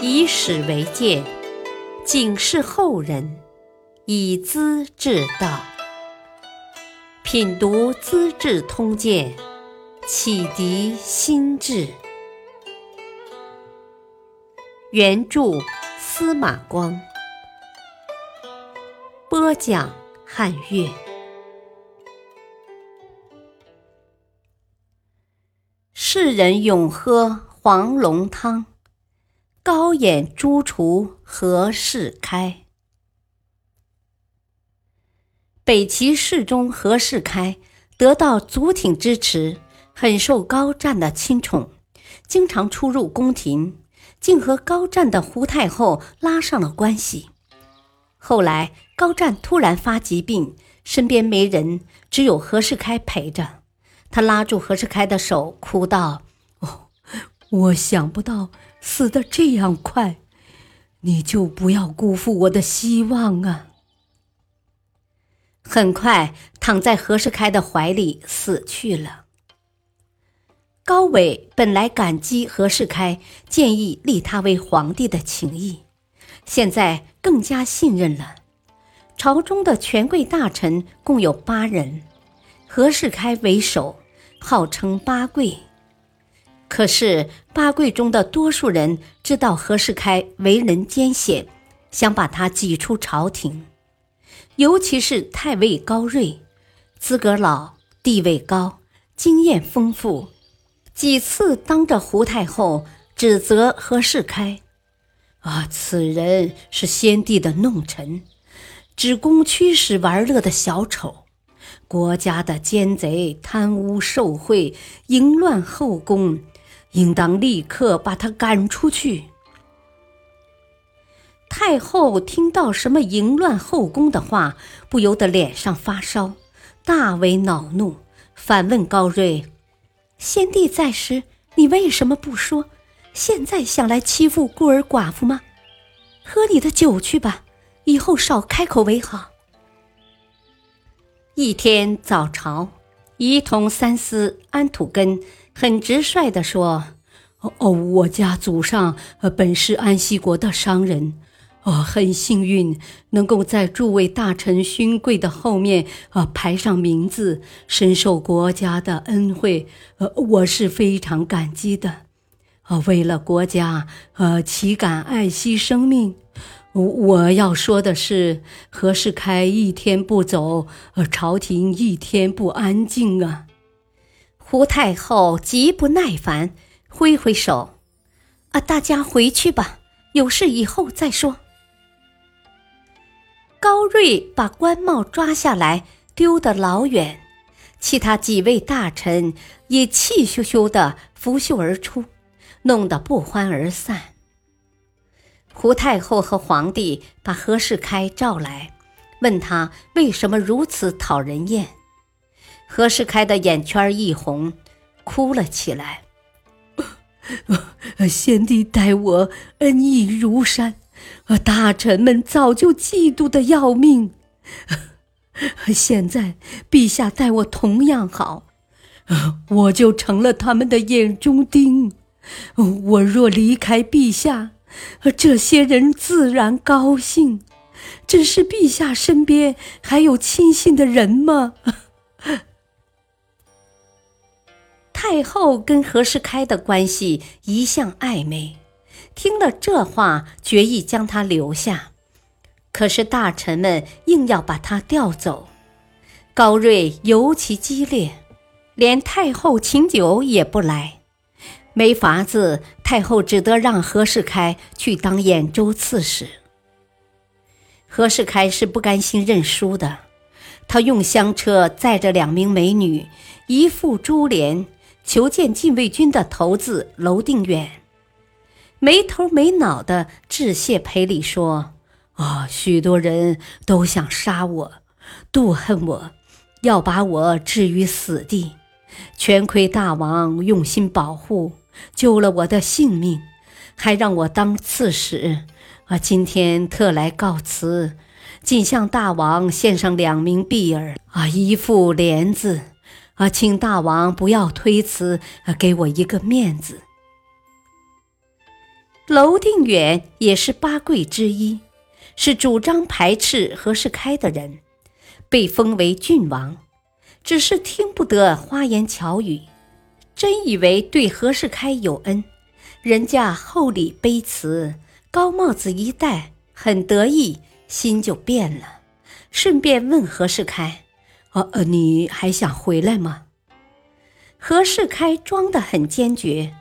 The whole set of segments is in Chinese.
以史为鉴，警示后人，以资治道。品读《资治通鉴》，启迪心智。原著司马光，播讲汉乐。世人永喝黄龙汤。高演朱厨何世开，北齐世宗何世开得到祖挺支持，很受高湛的亲宠，经常出入宫廷，竟和高湛的胡太后拉上了关系。后来高湛突然发疾病，身边没人，只有何世开陪着。他拉住何世开的手，哭道：“哦，我想不到。”死得这样快，你就不要辜负我的希望啊！很快，躺在何世开的怀里死去了。高纬本来感激何世开建议立他为皇帝的情谊，现在更加信任了。朝中的权贵大臣共有八人，何世开为首，号称八贵。可是八贵中的多数人知道何世开为人艰险，想把他挤出朝廷。尤其是太尉高瑞，资格老，地位高，经验丰富，几次当着胡太后指责何世开：“啊，此人是先帝的弄臣，只供驱使玩乐的小丑，国家的奸贼，贪污受贿，淫乱后宫。”应当立刻把他赶出去。太后听到什么淫乱后宫的话，不由得脸上发烧，大为恼怒，反问高睿：“先帝在时，你为什么不说？现在想来欺负孤儿寡妇吗？喝你的酒去吧，以后少开口为好。”一天早朝，仪同三司安土根。很直率地说：“哦，我家祖上呃本是安息国的商人，哦，很幸运能够在诸位大臣勋贵的后面啊排上名字，深受国家的恩惠，呃，我是非常感激的。啊，为了国家，呃，岂敢爱惜生命？我要说的是，何世开一天不走，呃，朝廷一天不安静啊。”胡太后极不耐烦，挥挥手：“啊，大家回去吧，有事以后再说。”高睿把官帽抓下来，丢得老远，其他几位大臣也气咻咻的拂袖而出，弄得不欢而散。胡太后和皇帝把何世开召来，问他为什么如此讨人厌。何世开的眼圈一红，哭了起来。先帝待我恩义如山，大臣们早就嫉妒的要命。现在陛下待我同样好，我就成了他们的眼中钉。我若离开陛下，这些人自然高兴。只是陛下身边还有亲信的人吗？太后跟何世开的关系一向暧昧，听了这话，决意将他留下。可是大臣们硬要把他调走，高睿尤其激烈，连太后请酒也不来。没法子，太后只得让何世开去当兖州刺史。何世开是不甘心认输的，他用香车载着两名美女，一副珠帘。求见禁卫军的头子娄定远，没头没脑的致谢赔礼说：“啊，许多人都想杀我，妒恨我，要把我置于死地。全亏大王用心保护，救了我的性命，还让我当刺史。啊，今天特来告辞，仅向大王献上两名婢儿，啊，一副帘子。”啊，请大王不要推辞，给我一个面子。娄定远也是八贵之一，是主张排斥何世开的人，被封为郡王，只是听不得花言巧语，真以为对何世开有恩，人家厚礼卑辞，高帽子一戴，很得意，心就变了，顺便问何世开：“呃，你还想回来吗？”何世开装得很坚决。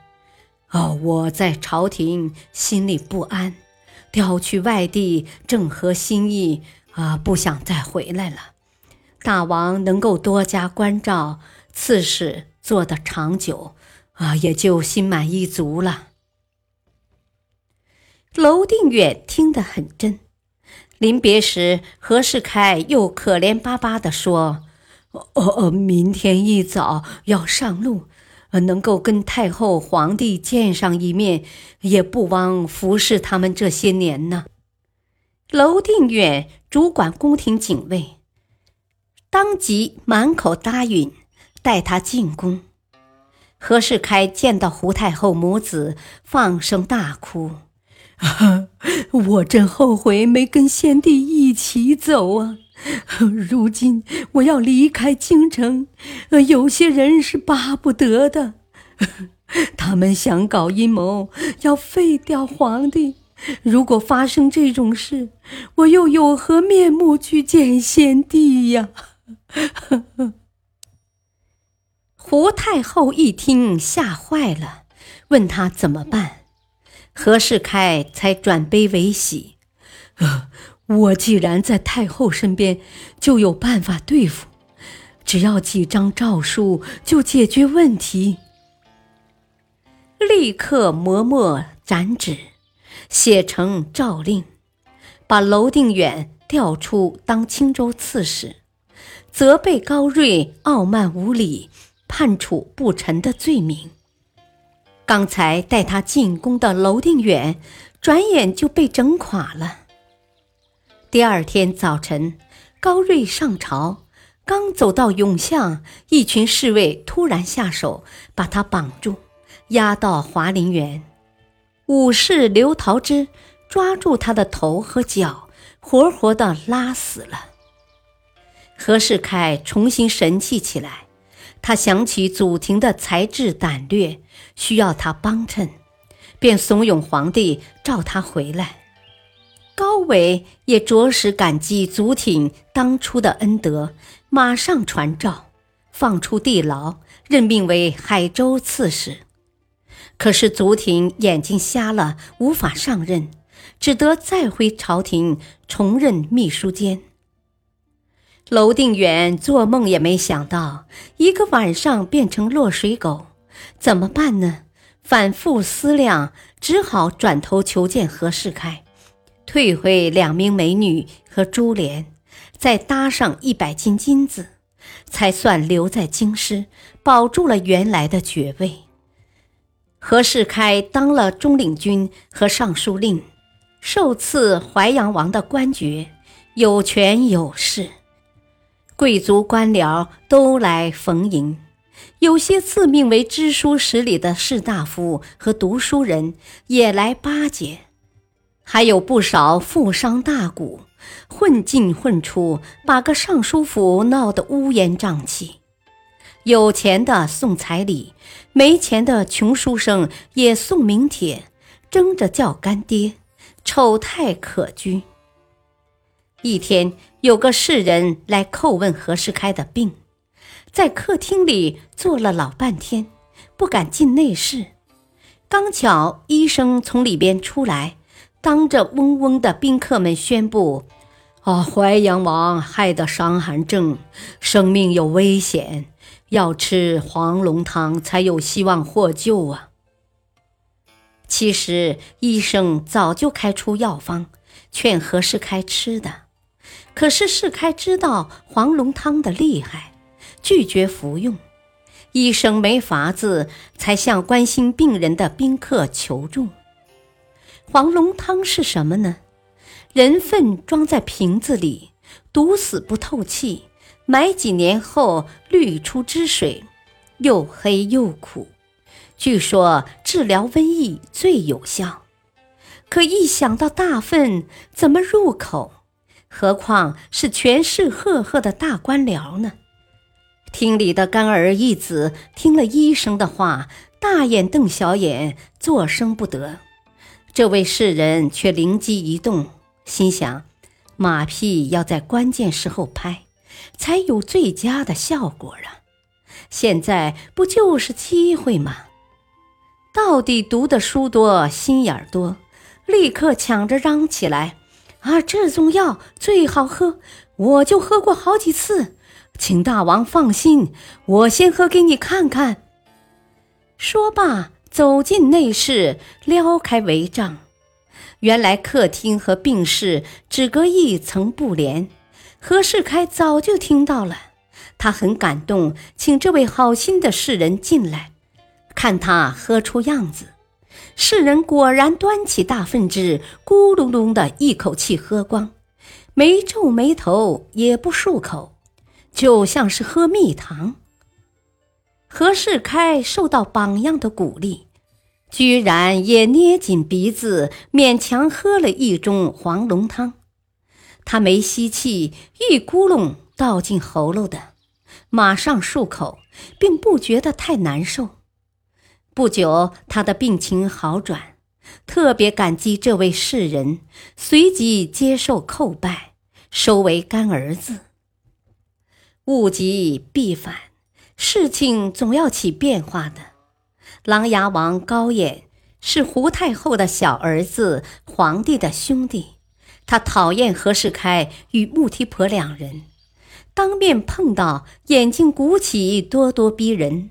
哦，我在朝廷心里不安，调去外地正合心意啊，不想再回来了。大王能够多加关照，刺史做得长久啊，也就心满意足了。娄定远听得很真，临别时，何世开又可怜巴巴地说：“哦哦，明天一早要上路。”能够跟太后、皇帝见上一面，也不枉服侍他们这些年呢。娄定远主管宫廷警卫，当即满口答应，带他进宫。何世开见到胡太后母子，放声大哭：“ 我真后悔没跟先帝一起走啊！” 如今我要离开京城，有些人是巴不得的，他们想搞阴谋，要废掉皇帝。如果发生这种事，我又有何面目去见先帝呀？胡太后一听，吓坏了，问他怎么办。何世开才转悲为喜。我既然在太后身边，就有办法对付，只要几张诏书就解决问题。立刻磨墨斩纸，写成诏令，把娄定远调出当青州刺史，责备高睿傲慢无礼，判处不臣的罪名。刚才带他进宫的娄定远，转眼就被整垮了。第二天早晨，高睿上朝，刚走到永巷，一群侍卫突然下手，把他绑住，押到华林园。武士刘桃枝抓住他的头和脚，活活的拉死了。何世凯重新神气起来，他想起祖庭的才智胆略，需要他帮衬，便怂恿皇帝召他回来。高伟也着实感激祖挺当初的恩德，马上传诏，放出地牢，任命为海州刺史。可是祖挺眼睛瞎了，无法上任，只得再回朝廷重任秘书监。娄定远做梦也没想到，一个晚上变成落水狗，怎么办呢？反复思量，只好转头求见何世开。退回两名美女和珠帘，再搭上一百斤金子，才算留在京师，保住了原来的爵位。何世开当了中领军和尚书令，受赐淮阳王的官爵，有权有势，贵族官僚都来逢迎，有些自命为知书识礼的士大夫和读书人也来巴结。还有不少富商大贾混进混出，把个尚书府闹得乌烟瘴气。有钱的送彩礼，没钱的穷书生也送名帖，争着叫干爹，丑态可掬。一天，有个士人来叩问何世开的病，在客厅里坐了老半天，不敢进内室。刚巧医生从里边出来。当着嗡嗡的宾客们宣布：“啊，淮阳王害得伤寒症，生命有危险，要吃黄龙汤才有希望获救啊！”其实医生早就开出药方，劝何世开吃的，可是世开知道黄龙汤的厉害，拒绝服用。医生没法子，才向关心病人的宾客求助。黄龙汤是什么呢？人粪装在瓶子里，毒死不透气，埋几年后滤出汁水，又黑又苦。据说治疗瘟疫最有效。可一想到大粪怎么入口，何况是权势赫赫的大官僚呢？厅里的干儿一子听了医生的话，大眼瞪小眼，作声不得。这位士人却灵机一动，心想：马屁要在关键时候拍，才有最佳的效果啊！现在不就是机会吗？到底读的书多，心眼儿多，立刻抢着嚷起来：“啊，这种药最好喝，我就喝过好几次，请大王放心，我先喝给你看看。”说罢，走进内室，撩开帷帐。原来客厅和病室只隔一层布帘，何世开早就听到了。他很感动，请这位好心的士人进来，看他喝出样子。士人果然端起大粪汁，咕隆隆的一口气喝光，没皱眉头，也不漱口，就像是喝蜜糖。何世开受到榜样的鼓励，居然也捏紧鼻子，勉强喝了一盅黄龙汤。他没吸气，一咕隆倒进喉咙的。马上漱口，并不觉得太难受。不久，他的病情好转，特别感激这位士人，随即接受叩拜，收为干儿子。物极必反，事情总要起变化的。琅琊王高演是胡太后的小儿子，皇帝的兄弟，他讨厌何世开与穆提婆两人。当面碰到，眼睛鼓起，咄咄逼人。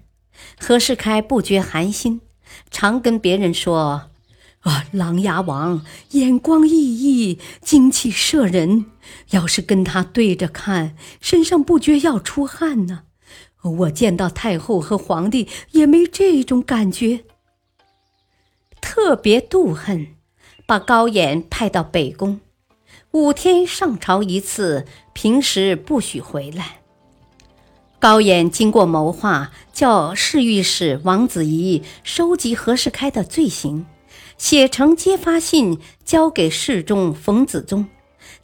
何世开不觉寒心，常跟别人说：“啊，琅琊王眼光熠熠，精气摄人。要是跟他对着看，身上不觉要出汗呢。我见到太后和皇帝也没这种感觉。特别妒恨，把高演派到北宫。”五天上朝一次，平时不许回来。高演经过谋划，叫侍御史王子仪收集何世开的罪行，写成揭发信，交给侍中冯子宗，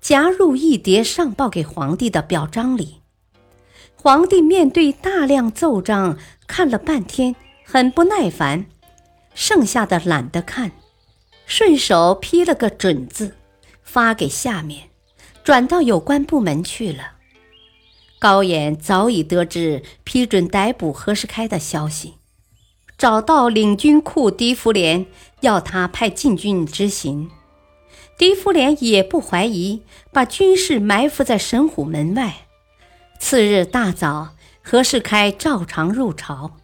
夹入一叠上报给皇帝的表彰里。皇帝面对大量奏章，看了半天，很不耐烦，剩下的懒得看，顺手批了个准字。发给下面，转到有关部门去了。高演早已得知批准逮捕何世开的消息，找到领军库狄福连，要他派禁军执行。狄福连也不怀疑，把军士埋伏在神虎门外。次日大早，何世开照常入朝，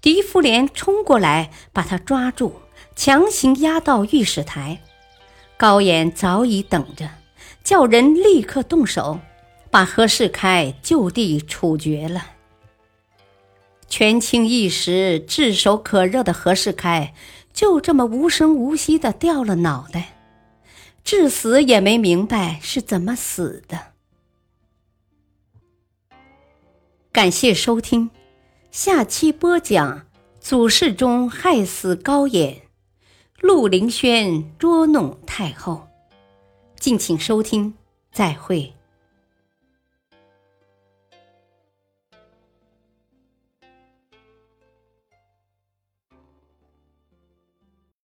狄福连冲过来把他抓住，强行押到御史台。高演早已等着，叫人立刻动手，把何世开就地处决了。权倾一时、炙手可热的何世开，就这么无声无息的掉了脑袋，至死也没明白是怎么死的。感谢收听，下期播讲：祖世中害死高演。陆凌轩捉弄太后，敬请收听，再会。